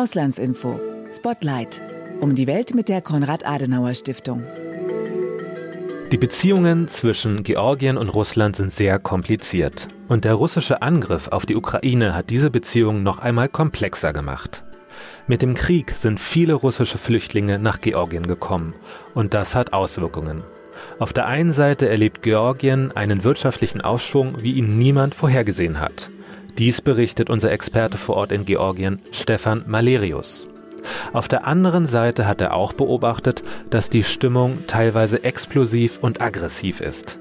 Auslandsinfo. Spotlight. Um die Welt mit der Konrad-Adenauer-Stiftung. Die Beziehungen zwischen Georgien und Russland sind sehr kompliziert. Und der russische Angriff auf die Ukraine hat diese Beziehungen noch einmal komplexer gemacht. Mit dem Krieg sind viele russische Flüchtlinge nach Georgien gekommen. Und das hat Auswirkungen. Auf der einen Seite erlebt Georgien einen wirtschaftlichen Aufschwung, wie ihn niemand vorhergesehen hat. Dies berichtet unser Experte vor Ort in Georgien, Stefan Malerius. Auf der anderen Seite hat er auch beobachtet, dass die Stimmung teilweise explosiv und aggressiv ist.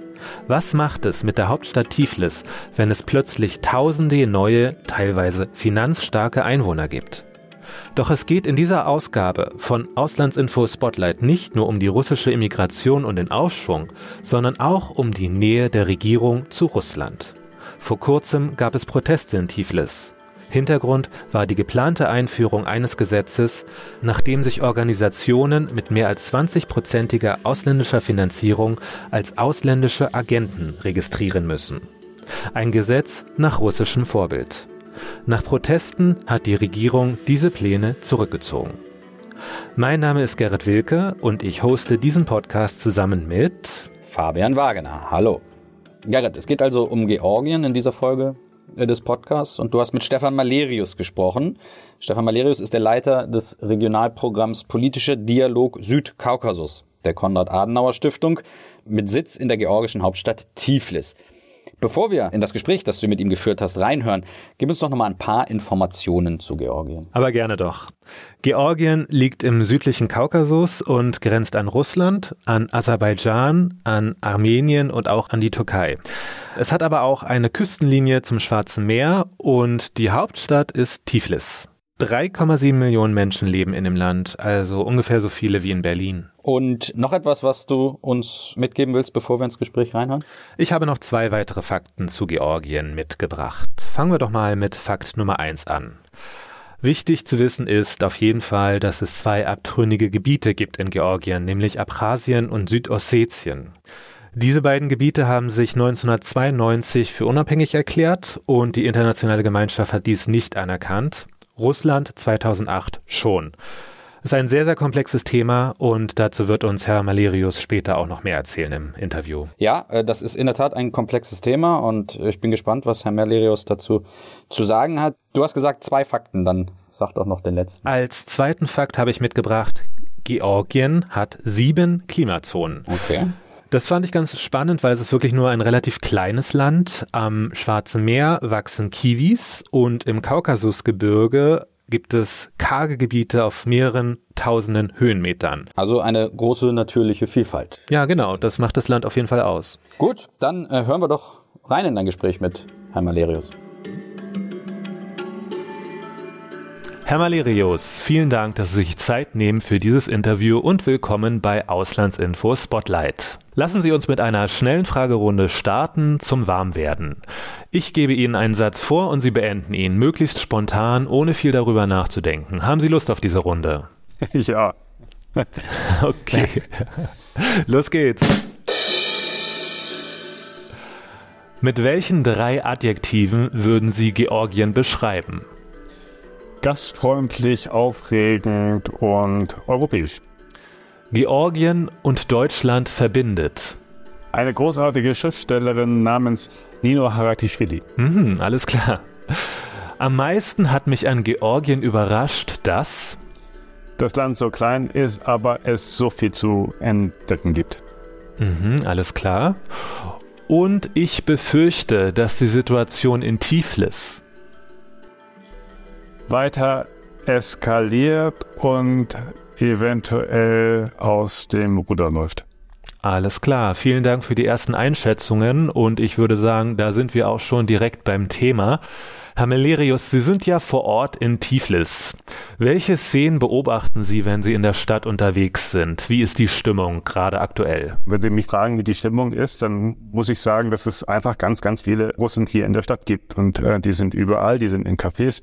Was macht es mit der Hauptstadt Tiflis, wenn es plötzlich tausende neue, teilweise finanzstarke Einwohner gibt? Doch es geht in dieser Ausgabe von Auslandsinfo Spotlight nicht nur um die russische Immigration und den Aufschwung, sondern auch um die Nähe der Regierung zu Russland. Vor kurzem gab es Proteste in Tiflis. Hintergrund war die geplante Einführung eines Gesetzes, nachdem sich Organisationen mit mehr als 20-prozentiger ausländischer Finanzierung als ausländische Agenten registrieren müssen. Ein Gesetz nach russischem Vorbild. Nach Protesten hat die Regierung diese Pläne zurückgezogen. Mein Name ist Gerrit Wilke und ich hoste diesen Podcast zusammen mit Fabian Wagener. Hallo. Gerrit, es geht also um Georgien in dieser Folge äh, des Podcasts und du hast mit Stefan Malerius gesprochen. Stefan Malerius ist der Leiter des Regionalprogramms Politischer Dialog Südkaukasus der Konrad-Adenauer-Stiftung mit Sitz in der georgischen Hauptstadt Tiflis. Bevor wir in das Gespräch, das du mit ihm geführt hast, reinhören, gib uns doch noch mal ein paar Informationen zu Georgien. Aber gerne doch. Georgien liegt im südlichen Kaukasus und grenzt an Russland, an Aserbaidschan, an Armenien und auch an die Türkei. Es hat aber auch eine Küstenlinie zum Schwarzen Meer und die Hauptstadt ist Tiflis. 3,7 Millionen Menschen leben in dem Land, also ungefähr so viele wie in Berlin. Und noch etwas, was du uns mitgeben willst, bevor wir ins Gespräch reinhören? Ich habe noch zwei weitere Fakten zu Georgien mitgebracht. Fangen wir doch mal mit Fakt Nummer eins an. Wichtig zu wissen ist auf jeden Fall, dass es zwei abtrünnige Gebiete gibt in Georgien, nämlich Abchasien und Südossetien. Diese beiden Gebiete haben sich 1992 für unabhängig erklärt und die internationale Gemeinschaft hat dies nicht anerkannt. Russland 2008 schon. Das ist ein sehr, sehr komplexes Thema und dazu wird uns Herr Malerius später auch noch mehr erzählen im Interview. Ja, äh, das ist in der Tat ein komplexes Thema und ich bin gespannt, was Herr Malerius dazu zu sagen hat. Du hast gesagt zwei Fakten, dann sag doch noch den letzten. Als zweiten Fakt habe ich mitgebracht, Georgien hat sieben Klimazonen. Okay. Das fand ich ganz spannend, weil es ist wirklich nur ein relativ kleines Land. Am Schwarzen Meer wachsen Kiwis und im Kaukasusgebirge gibt es karge Gebiete auf mehreren tausenden Höhenmetern. Also eine große natürliche Vielfalt. Ja, genau. Das macht das Land auf jeden Fall aus. Gut, dann äh, hören wir doch rein in ein Gespräch mit Herrn Malerius. Herr Malerius, vielen Dank, dass Sie sich Zeit nehmen für dieses Interview und willkommen bei Auslandsinfo Spotlight. Lassen Sie uns mit einer schnellen Fragerunde starten zum Warmwerden. Ich gebe Ihnen einen Satz vor und Sie beenden ihn, möglichst spontan, ohne viel darüber nachzudenken. Haben Sie Lust auf diese Runde? Ja. Okay. Los geht's. Mit welchen drei Adjektiven würden Sie Georgien beschreiben? Gastfreundlich, aufregend und europäisch. Georgien und Deutschland verbindet. Eine großartige Schriftstellerin namens Nino Haratischvili. Mhm, alles klar. Am meisten hat mich an Georgien überrascht, dass das Land so klein ist, aber es so viel zu entdecken gibt. Mhm, alles klar. Und ich befürchte, dass die Situation in Tiflis weiter eskaliert und eventuell aus dem Ruder läuft. Alles klar, vielen Dank für die ersten Einschätzungen und ich würde sagen, da sind wir auch schon direkt beim Thema. Herr Melerius, Sie sind ja vor Ort in Tiflis. Welche Szenen beobachten Sie, wenn Sie in der Stadt unterwegs sind? Wie ist die Stimmung gerade aktuell? Wenn Sie mich fragen, wie die Stimmung ist, dann muss ich sagen, dass es einfach ganz, ganz viele Russen hier in der Stadt gibt und äh, die sind überall, die sind in Cafés,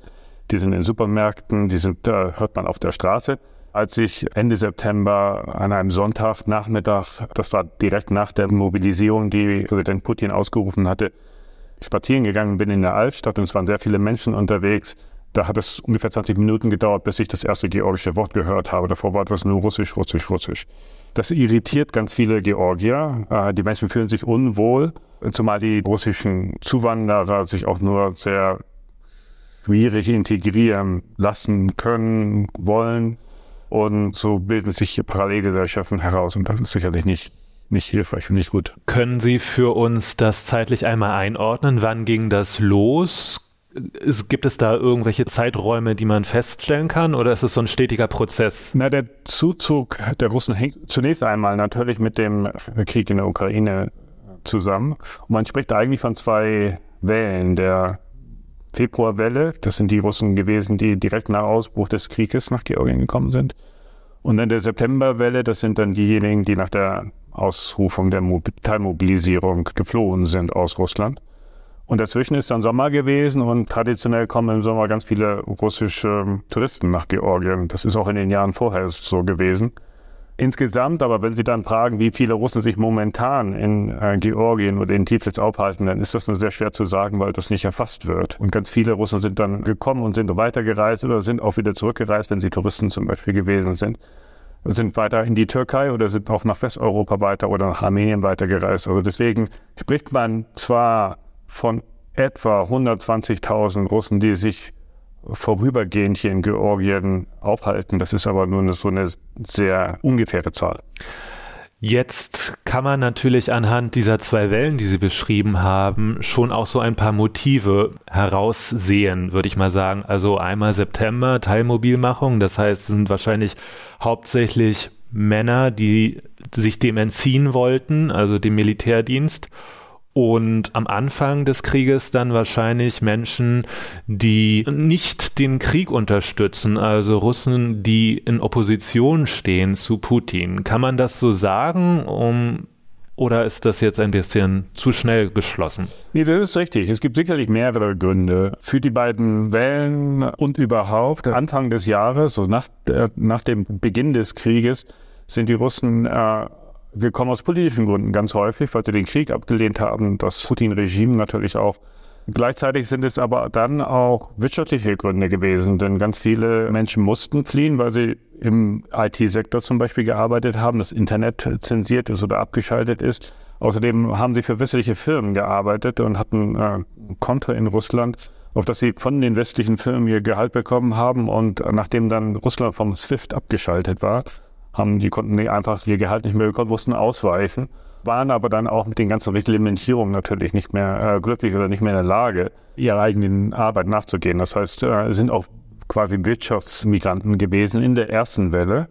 die sind in Supermärkten, die sind, äh, hört man auf der Straße. Als ich Ende September an einem Sonntagnachmittag, das war direkt nach der Mobilisierung, die Präsident Putin ausgerufen hatte, spazieren gegangen bin in der Altstadt und es waren sehr viele Menschen unterwegs, Da hat es ungefähr 20 Minuten gedauert, bis ich das erste georgische Wort gehört habe. Davor war das nur Russisch, Russisch, Russisch. Das irritiert ganz viele Georgier. Äh, die Menschen fühlen sich unwohl, zumal die russischen Zuwanderer sich auch nur sehr schwierig integrieren lassen können, wollen. Und so bilden sich hier Parallelgesellschaften heraus. Und das ist sicherlich nicht, nicht hilfreich und nicht gut. Können Sie für uns das zeitlich einmal einordnen? Wann ging das los? Gibt es da irgendwelche Zeiträume, die man feststellen kann, oder ist es so ein stetiger Prozess? Na, der Zuzug der Russen hängt zunächst einmal natürlich mit dem Krieg in der Ukraine zusammen. Und man spricht eigentlich von zwei Wellen. Der Februarwelle, das sind die Russen gewesen, die direkt nach Ausbruch des Krieges nach Georgien gekommen sind. Und dann der Septemberwelle, das sind dann diejenigen, die nach der Ausrufung der Teilmobilisierung geflohen sind aus Russland. Und dazwischen ist dann Sommer gewesen und traditionell kommen im Sommer ganz viele russische Touristen nach Georgien. Das ist auch in den Jahren vorher so gewesen. Insgesamt, aber wenn Sie dann fragen, wie viele Russen sich momentan in äh, Georgien oder in Tiflis aufhalten, dann ist das nur sehr schwer zu sagen, weil das nicht erfasst wird. Und ganz viele Russen sind dann gekommen und sind weitergereist oder sind auch wieder zurückgereist, wenn sie Touristen zum Beispiel gewesen sind sind weiter in die Türkei oder sind auch nach Westeuropa weiter oder nach Armenien weitergereist. Also deswegen spricht man zwar von etwa 120.000 Russen, die sich vorübergehend hier in Georgien aufhalten. Das ist aber nur so eine sehr ungefähre Zahl. Jetzt kann man natürlich anhand dieser zwei Wellen, die Sie beschrieben haben, schon auch so ein paar Motive heraussehen, würde ich mal sagen. Also einmal September, Teilmobilmachung, das heißt, es sind wahrscheinlich hauptsächlich Männer, die sich dem entziehen wollten, also dem Militärdienst und am Anfang des Krieges dann wahrscheinlich Menschen, die nicht den Krieg unterstützen, also Russen, die in Opposition stehen zu Putin. Kann man das so sagen? Um, oder ist das jetzt ein bisschen zu schnell geschlossen? Nee, das ist richtig. Es gibt sicherlich mehrere Gründe für die beiden Wellen und überhaupt. Anfang des Jahres, so nach, äh, nach dem Beginn des Krieges, sind die Russen äh, wir kommen aus politischen Gründen ganz häufig, weil sie den Krieg abgelehnt haben, das Putin-Regime natürlich auch. Gleichzeitig sind es aber dann auch wirtschaftliche Gründe gewesen, denn ganz viele Menschen mussten fliehen, weil sie im IT-Sektor zum Beispiel gearbeitet haben, das Internet zensiert ist oder abgeschaltet ist. Außerdem haben sie für westliche Firmen gearbeitet und hatten äh, ein Konto in Russland, auf das sie von den westlichen Firmen ihr Gehalt bekommen haben. Und nachdem dann Russland vom SWIFT abgeschaltet war, haben, die konnten einfach ihr Gehalt nicht mehr bekommen, mussten ausweichen, waren aber dann auch mit den ganzen Reglementierungen natürlich nicht mehr äh, glücklich oder nicht mehr in der Lage, ihrer eigenen Arbeit nachzugehen. Das heißt, äh, sind auch quasi Wirtschaftsmigranten gewesen in der ersten Welle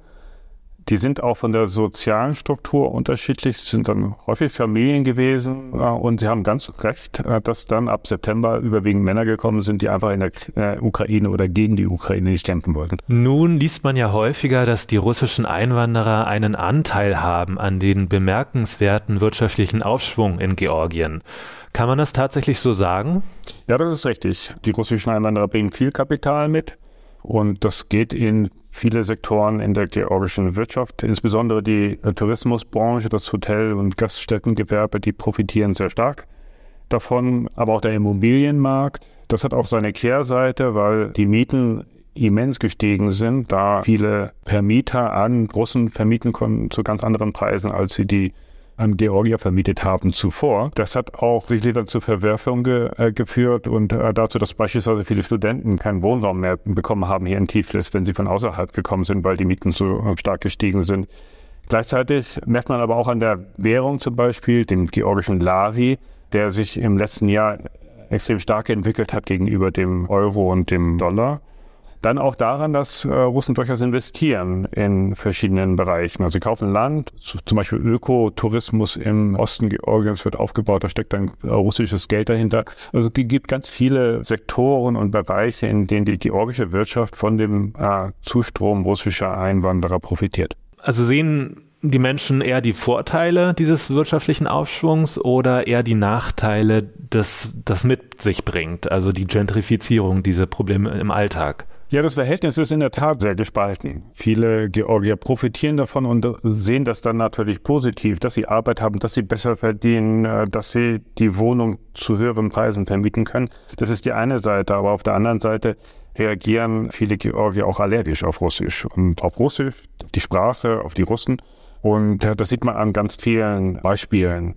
die sind auch von der sozialen Struktur unterschiedlich, sind dann häufig Familien gewesen äh, und Sie haben ganz recht, äh, dass dann ab September überwiegend Männer gekommen sind, die einfach in der äh, Ukraine oder gegen die Ukraine nicht kämpfen wollten. Nun liest man ja häufiger, dass die russischen Einwanderer einen Anteil haben an den bemerkenswerten wirtschaftlichen Aufschwung in Georgien. Kann man das tatsächlich so sagen? Ja, das ist richtig. Die russischen Einwanderer bringen viel Kapital mit und das geht in viele Sektoren in der georgischen Wirtschaft, insbesondere die äh, Tourismusbranche, das Hotel- und Gaststättengewerbe, die profitieren sehr stark davon, aber auch der Immobilienmarkt. Das hat auch seine Kehrseite, weil die Mieten immens gestiegen sind, da viele Vermieter an Russen vermieten konnten zu ganz anderen Preisen, als sie die an Georgier vermietet haben zuvor. Das hat auch sicherlich dann zu Verwerfungen ge äh, geführt und äh, dazu, dass beispielsweise viele Studenten keinen Wohnraum mehr bekommen haben hier in Tiflis, wenn sie von außerhalb gekommen sind, weil die Mieten so äh, stark gestiegen sind. Gleichzeitig merkt man aber auch an der Währung zum Beispiel, dem georgischen Lari, der sich im letzten Jahr extrem stark entwickelt hat gegenüber dem Euro und dem Dollar. Dann auch daran, dass äh, Russen durchaus investieren in verschiedenen Bereichen. Also sie kaufen Land, zum Beispiel Ökotourismus im Osten Georgiens wird aufgebaut, da steckt dann äh, russisches Geld dahinter. Also es gibt ganz viele Sektoren und Bereiche, in denen die georgische Wirtschaft von dem äh, Zustrom russischer Einwanderer profitiert. Also sehen die Menschen eher die Vorteile dieses wirtschaftlichen Aufschwungs oder eher die Nachteile, das das mit sich bringt, also die Gentrifizierung, diese Probleme im Alltag? Ja, das Verhältnis ist in der Tat sehr gespalten. Viele Georgier profitieren davon und sehen das dann natürlich positiv, dass sie Arbeit haben, dass sie besser verdienen, äh, dass sie die Wohnung zu höheren Preisen vermieten können. Das ist die eine Seite. Aber auf der anderen Seite reagieren viele Georgier auch allergisch auf Russisch und auf Russisch, auf die Sprache, auf die Russen. Und äh, das sieht man an ganz vielen Beispielen.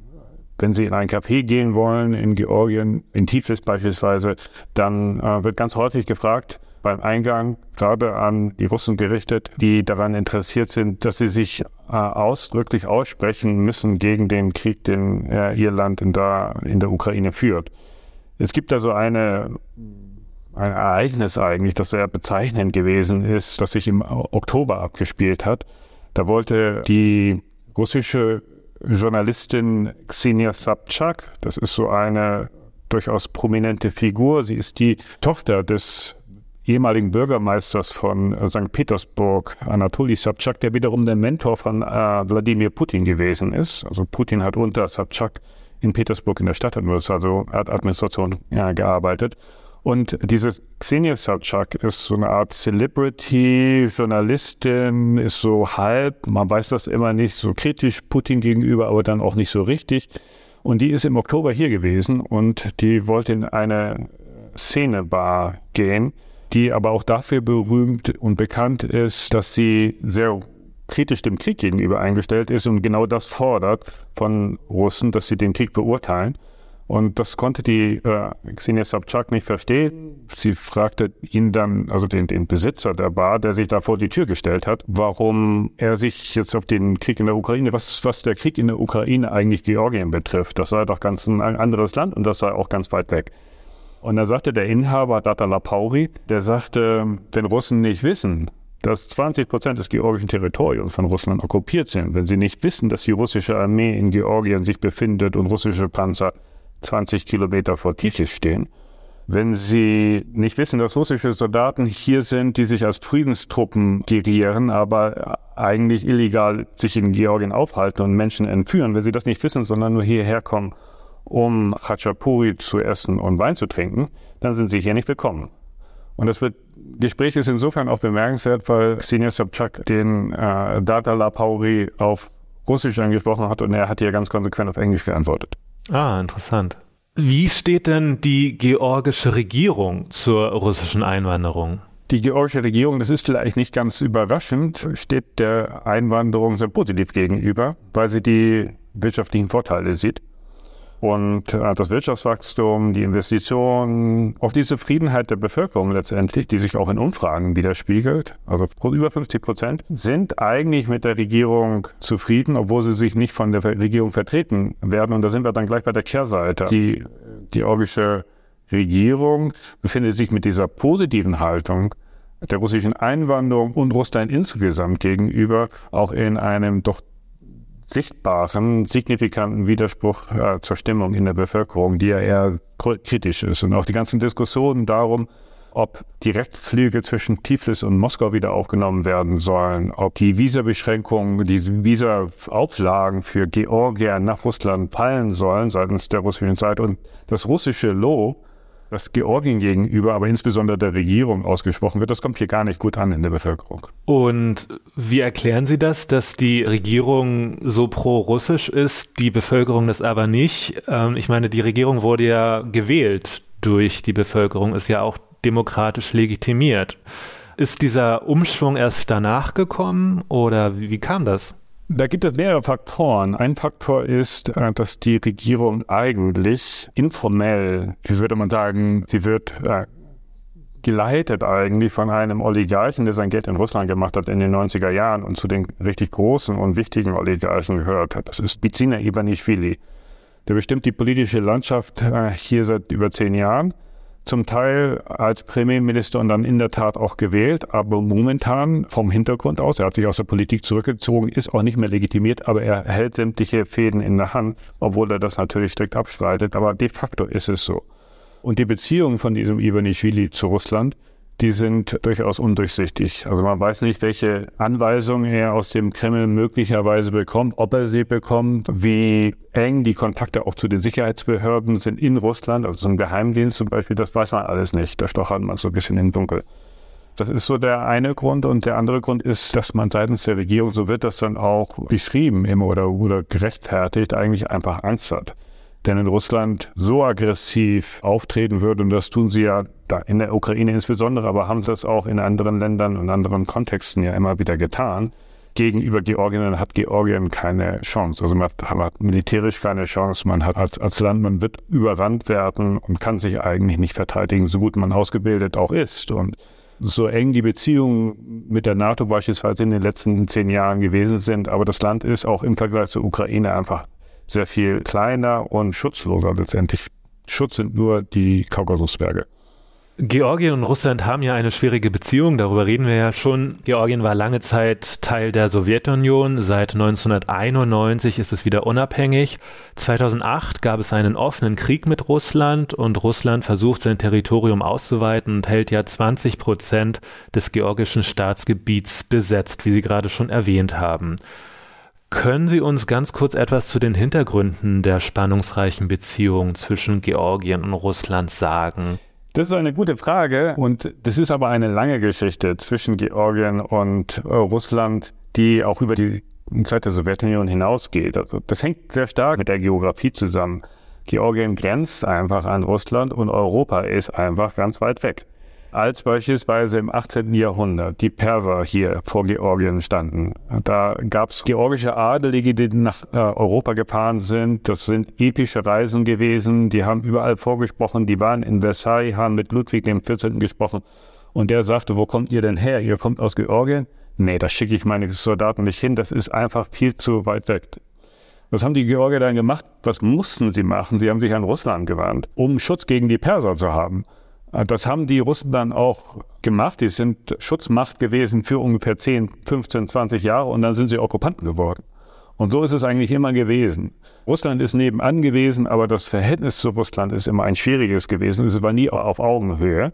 Wenn Sie in ein Café gehen wollen, in Georgien, in Tiflis beispielsweise, dann äh, wird ganz häufig gefragt, beim Eingang, gerade an die Russen gerichtet, die daran interessiert sind, dass sie sich äh, ausdrücklich aussprechen müssen gegen den Krieg, den äh, ihr Land in der, in der Ukraine führt. Es gibt da so eine, ein Ereignis eigentlich, das sehr bezeichnend gewesen ist, das sich im Oktober abgespielt hat. Da wollte die russische Journalistin Xenia Sabchak, das ist so eine durchaus prominente Figur, sie ist die Tochter des ehemaligen Bürgermeisters von äh, St. Petersburg, Anatoly Sabchak, der wiederum der Mentor von äh, Wladimir Putin gewesen ist. Also Putin hat unter Sabchak in Petersburg in der Stadtadministration ja, gearbeitet. Und diese Xenia Sabchak ist so eine Art Celebrity, Journalistin, ist so halb, man weiß das immer nicht, so kritisch Putin gegenüber, aber dann auch nicht so richtig. Und die ist im Oktober hier gewesen und die wollte in eine Szenebar gehen die aber auch dafür berühmt und bekannt ist, dass sie sehr kritisch dem Krieg gegenüber eingestellt ist und genau das fordert von Russen, dass sie den Krieg beurteilen. Und das konnte die äh, Xenia Sobchak nicht verstehen. Sie fragte ihn dann, also den, den Besitzer der Bar, der sich da vor die Tür gestellt hat, warum er sich jetzt auf den Krieg in der Ukraine, was, was der Krieg in der Ukraine eigentlich Georgien betrifft. Das sei doch ganz ein anderes Land und das sei auch ganz weit weg. Und da sagte der Inhaber Data Lapauri, der sagte, wenn Russen nicht wissen, dass 20 Prozent des georgischen Territoriums von Russland okkupiert sind, wenn sie nicht wissen, dass die russische Armee in Georgien sich befindet und russische Panzer 20 Kilometer vor Tiflis stehen, wenn sie nicht wissen, dass russische Soldaten hier sind, die sich als Friedenstruppen gerieren, aber eigentlich illegal sich in Georgien aufhalten und Menschen entführen, wenn sie das nicht wissen, sondern nur hierher kommen, um Khachapuri zu essen und Wein zu trinken, dann sind sie hier nicht willkommen. Und das wird, Gespräch ist insofern auch bemerkenswert, weil Xenia Sobchak den äh, Data Lapauri auf Russisch angesprochen hat und er hat hier ganz konsequent auf Englisch geantwortet. Ah, interessant. Wie steht denn die georgische Regierung zur russischen Einwanderung? Die georgische Regierung, das ist vielleicht nicht ganz überraschend, steht der Einwanderung sehr positiv gegenüber, weil sie die wirtschaftlichen Vorteile sieht. Und äh, das Wirtschaftswachstum, die Investitionen, auch die Zufriedenheit der Bevölkerung letztendlich, die sich auch in Umfragen widerspiegelt, also über 50 Prozent, sind eigentlich mit der Regierung zufrieden, obwohl sie sich nicht von der Regierung vertreten werden. Und da sind wir dann gleich bei der Kehrseite. Die georgische Regierung befindet sich mit dieser positiven Haltung der russischen Einwanderung und Russland insgesamt gegenüber auch in einem doch sichtbaren, signifikanten Widerspruch äh, zur Stimmung in der Bevölkerung, die ja eher kritisch ist. Und auch die ganzen Diskussionen darum, ob Direktflüge zwischen Tiflis und Moskau wieder aufgenommen werden sollen, ob die Visabeschränkungen, die Visaauflagen für Georgier nach Russland fallen sollen seitens der russischen Seite und das russische Lob das Georgien gegenüber, aber insbesondere der Regierung ausgesprochen wird, das kommt hier gar nicht gut an in der Bevölkerung. Und wie erklären Sie das, dass die Regierung so pro-russisch ist, die Bevölkerung das aber nicht? Ähm, ich meine, die Regierung wurde ja gewählt durch die Bevölkerung, ist ja auch demokratisch legitimiert. Ist dieser Umschwung erst danach gekommen oder wie, wie kam das? Da gibt es mehrere Faktoren. Ein Faktor ist, äh, dass die Regierung eigentlich informell, wie würde man sagen, sie wird äh, geleitet eigentlich von einem Oligarchen, der sein Geld in Russland gemacht hat in den 90er Jahren und zu den richtig großen und wichtigen Oligarchen gehört hat. Das ist Bizina Ivanishvili. Der bestimmt die politische Landschaft äh, hier seit über zehn Jahren zum Teil als Premierminister und dann in der Tat auch gewählt, aber momentan vom Hintergrund aus, er hat sich aus der Politik zurückgezogen, ist auch nicht mehr legitimiert, aber er hält sämtliche Fäden in der Hand, obwohl er das natürlich strikt abstreitet, aber de facto ist es so. Und die Beziehung von diesem Ivanishvili zu Russland die sind durchaus undurchsichtig. Also man weiß nicht, welche Anweisungen er aus dem Kreml möglicherweise bekommt, ob er sie bekommt, wie eng die Kontakte auch zu den Sicherheitsbehörden sind in Russland, also zum Geheimdienst zum Beispiel, das weiß man alles nicht. Da stochert man so ein bisschen im Dunkel. Das ist so der eine Grund. Und der andere Grund ist, dass man seitens der Regierung, so wird das dann auch beschrieben immer oder, oder gerechtfertigt, eigentlich einfach Angst hat. Denn in Russland so aggressiv auftreten würde, und das tun sie ja da in der Ukraine insbesondere, aber haben das auch in anderen Ländern und anderen Kontexten ja immer wieder getan, gegenüber Georgien hat Georgien keine Chance. Also man hat, man hat militärisch keine Chance, man hat als, als, Land, man wird überrannt werden und kann sich eigentlich nicht verteidigen, so gut man ausgebildet auch ist. Und so eng die Beziehungen mit der NATO beispielsweise in den letzten zehn Jahren gewesen sind, aber das Land ist auch im Vergleich zur Ukraine einfach sehr viel kleiner und schutzloser letztendlich. Schutz sind nur die Kaukasusberge. Georgien und Russland haben ja eine schwierige Beziehung, darüber reden wir ja schon. Georgien war lange Zeit Teil der Sowjetunion, seit 1991 ist es wieder unabhängig. 2008 gab es einen offenen Krieg mit Russland und Russland versucht sein Territorium auszuweiten und hält ja 20 Prozent des georgischen Staatsgebiets besetzt, wie Sie gerade schon erwähnt haben. Können Sie uns ganz kurz etwas zu den Hintergründen der spannungsreichen Beziehung zwischen Georgien und Russland sagen? Das ist eine gute Frage und das ist aber eine lange Geschichte zwischen Georgien und äh, Russland, die auch über die Zeit der Sowjetunion hinausgeht. Also das hängt sehr stark mit der Geografie zusammen. Georgien grenzt einfach an Russland und Europa ist einfach ganz weit weg als beispielsweise im 18. Jahrhundert die Perser hier vor Georgien standen. Da gab es georgische Adelige, die nach äh, Europa gefahren sind. Das sind epische Reisen gewesen. Die haben überall vorgesprochen. Die waren in Versailles, haben mit Ludwig XIV. gesprochen. Und der sagte, wo kommt ihr denn her? Ihr kommt aus Georgien? Nee, da schicke ich meine Soldaten nicht hin. Das ist einfach viel zu weit weg. Was haben die Georgier dann gemacht? Was mussten sie machen? Sie haben sich an Russland gewandt, um Schutz gegen die Perser zu haben. Äh, das haben die Russen dann auch gemacht. Die sind Schutzmacht gewesen für ungefähr 10, 15, 20 Jahre und dann sind sie Okkupanten geworden. Und so ist es eigentlich immer gewesen. Russland ist nebenan gewesen, aber das Verhältnis zu Russland ist immer ein schwieriges gewesen. Es war nie auf Augenhöhe.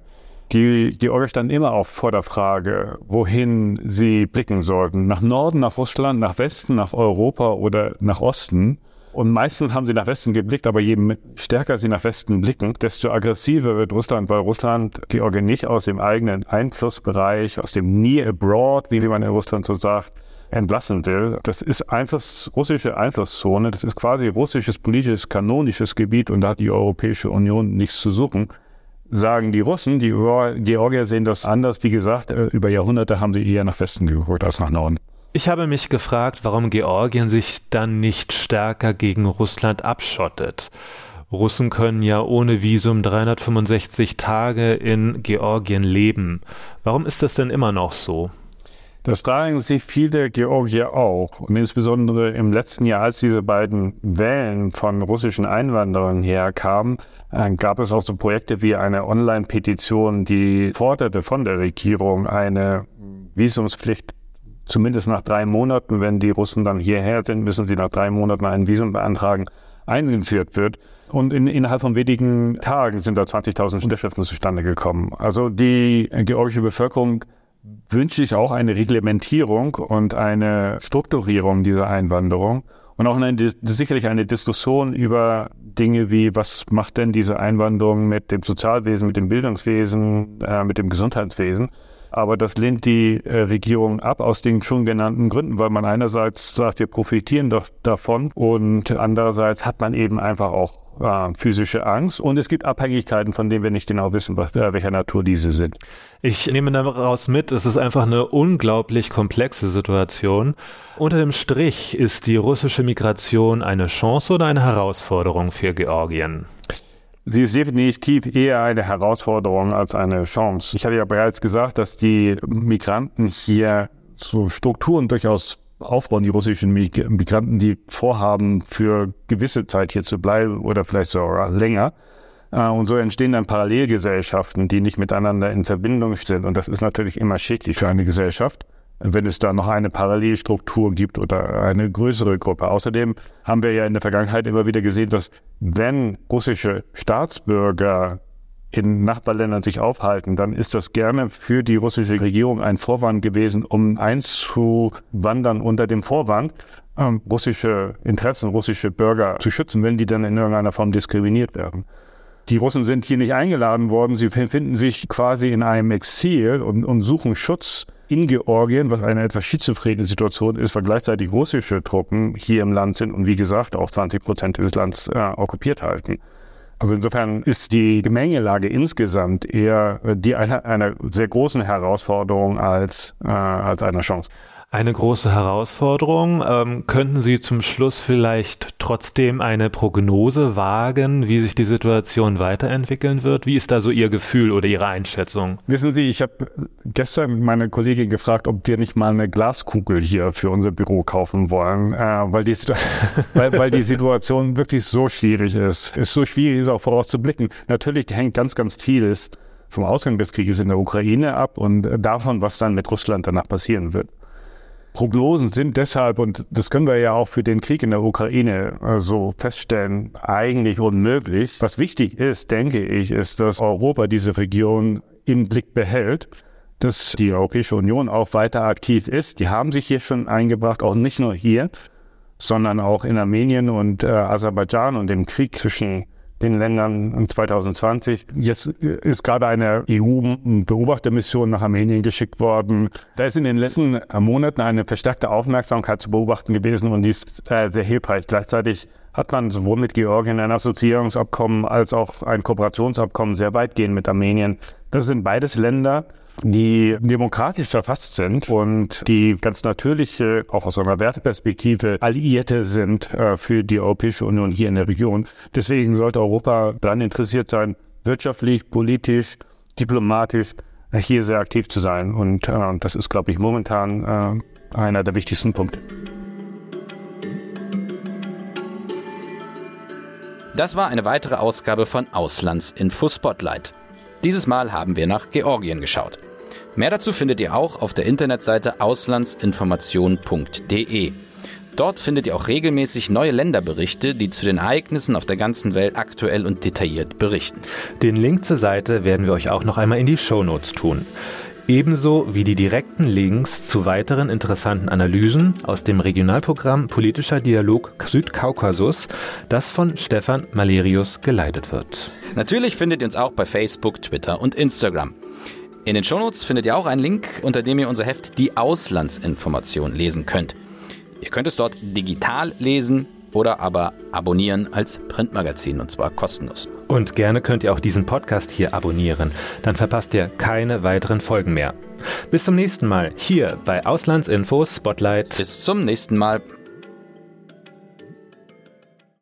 Die Georgier standen immer auch vor der Frage, wohin sie blicken sollten. Nach Norden, nach Russland, nach Westen, nach Europa oder nach Osten. Und meistens haben sie nach Westen geblickt, aber je stärker sie nach Westen blicken, desto aggressiver wird Russland, weil Russland Georgien nicht aus dem eigenen Einflussbereich, aus dem Near Abroad, wie man in Russland so sagt, entlassen will. Das ist Einfluss, russische Einflusszone, das ist quasi russisches politisches, kanonisches Gebiet und da hat die Europäische Union nichts zu suchen sagen die Russen. Die Georgier sehen das anders. Wie gesagt, äh, über Jahrhunderte haben sie eher nach Westen geguckt als nach Norden. Ich habe mich gefragt, warum Georgien sich dann nicht stärker gegen Russland abschottet. Russen können ja ohne Visum 365 Tage in Georgien leben. Warum ist das denn immer noch so? Das fragen sich viele Georgier auch. Und insbesondere im letzten Jahr, als diese beiden Wellen von russischen Einwanderern herkamen, äh, gab es auch so Projekte wie eine Online-Petition, die forderte von der Regierung eine Visumspflicht zumindest nach drei Monaten, wenn die Russen dann hierher sind, müssen sie nach drei Monaten ein Visum beantragen, eingeführt wird. Und in, innerhalb von wenigen Tagen sind da 20.000 Unterschriften zustande gekommen. Also die georgische Bevölkerung wünscht sich auch eine Reglementierung und eine Strukturierung dieser Einwanderung und auch eine, sicherlich eine Diskussion über Dinge wie, was macht denn diese Einwanderung mit dem Sozialwesen, mit dem Bildungswesen, äh, mit dem Gesundheitswesen. Aber das lehnt die äh, Regierung ab aus den schon genannten Gründen, weil man einerseits sagt, wir profitieren doch davon und andererseits hat man eben einfach auch äh, physische Angst und es gibt Abhängigkeiten, von denen wir nicht genau wissen, was, äh, welcher Natur diese sind. Ich nehme daraus mit, es ist einfach eine unglaublich komplexe Situation. Unter dem Strich ist die russische Migration eine Chance oder eine Herausforderung für Georgien? Sie ist definitiv eher eine Herausforderung als eine Chance. Ich hatte ja bereits gesagt, dass die Migranten hier so Strukturen durchaus aufbauen, die russischen Migranten, die vorhaben, für gewisse Zeit hier zu bleiben oder vielleicht sogar länger. Äh, und so entstehen dann Parallelgesellschaften, die nicht miteinander in Verbindung sind. Und das ist natürlich immer schädlich für eine Gesellschaft wenn es da noch eine Parallelstruktur gibt oder eine größere Gruppe. Außerdem haben wir ja in der Vergangenheit immer wieder gesehen, dass wenn russische Staatsbürger in Nachbarländern sich aufhalten, dann ist das gerne für die russische Regierung ein Vorwand gewesen, um einzuwandern unter dem Vorwand, ähm, russische Interessen, russische Bürger zu schützen, wenn die dann in irgendeiner Form diskriminiert werden. Die Russen sind hier nicht eingeladen worden. Sie befinden sich quasi in einem Exil und, und suchen Schutz in Georgien, was eine etwas schizophrene Situation ist, weil gleichzeitig russische Truppen hier im Land sind und wie gesagt auch 20 Prozent des Landes äh, okkupiert halten. Also insofern ist die Gemengelage insgesamt eher die einer, einer sehr großen Herausforderung als, äh, als einer Chance eine große Herausforderung. Ähm, könnten Sie zum Schluss vielleicht trotzdem eine Prognose wagen, wie sich die Situation weiterentwickeln wird? Wie ist da so Ihr Gefühl oder Ihre Einschätzung? Wissen Sie, ich habe gestern meine Kollegin gefragt, ob wir nicht mal eine Glaskugel hier für unser Büro kaufen wollen, äh, weil, die, weil, weil die Situation wirklich so schwierig ist. Es ist so schwierig, es auch vorauszublicken. Natürlich hängt ganz, ganz vieles vom Ausgang des Krieges in der Ukraine ab und davon, was dann mit Russland danach passieren wird. Prognosen sind deshalb, und das können wir ja auch für den Krieg in der Ukraine so also feststellen, eigentlich unmöglich. Was wichtig ist, denke ich, ist, dass Europa diese Region im Blick behält dass die Europäische Union auch weiter aktiv ist. Die haben sich hier schon eingebracht, auch nicht nur hier, sondern auch in Armenien und äh, Aserbaidschan und dem Krieg zwischen den Ländern 2020. Jetzt ist gerade eine EU-Beobachtermission nach Armenien geschickt worden. Da ist in den letzten Monaten eine verstärkte Aufmerksamkeit zu beobachten gewesen und die ist äh, sehr hilfreich. Gleichzeitig hat man sowohl mit Georgien ein Assoziierungsabkommen als auch ein Kooperationsabkommen sehr weitgehend mit Armenien. Das sind beides Länder, die demokratisch verfasst sind und die ganz natürliche, auch aus einer Werteperspektive, Alliierte sind äh, für die Europäische Union hier in der Region. Deswegen sollte Europa daran interessiert sein, wirtschaftlich, politisch, diplomatisch äh, hier sehr aktiv zu sein. Und äh, das ist, glaube ich, momentan äh, einer der wichtigsten Punkte. Das war eine weitere Ausgabe von Auslandsinfo Spotlight. Dieses Mal haben wir nach Georgien geschaut. Mehr dazu findet ihr auch auf der Internetseite auslandsinformation.de. Dort findet ihr auch regelmäßig neue Länderberichte, die zu den Ereignissen auf der ganzen Welt aktuell und detailliert berichten. Den Link zur Seite werden wir euch auch noch einmal in die Show Notes tun. Ebenso wie die direkten Links zu weiteren interessanten Analysen aus dem Regionalprogramm Politischer Dialog Südkaukasus, das von Stefan Malerius geleitet wird. Natürlich findet ihr uns auch bei Facebook, Twitter und Instagram. In den Shownotes findet ihr auch einen Link, unter dem ihr unser Heft Die Auslandsinformation lesen könnt. Ihr könnt es dort digital lesen oder aber abonnieren als Printmagazin und zwar kostenlos. Und gerne könnt ihr auch diesen Podcast hier abonnieren, dann verpasst ihr keine weiteren Folgen mehr. Bis zum nächsten Mal hier bei Auslandsinfos Spotlight. Bis zum nächsten Mal.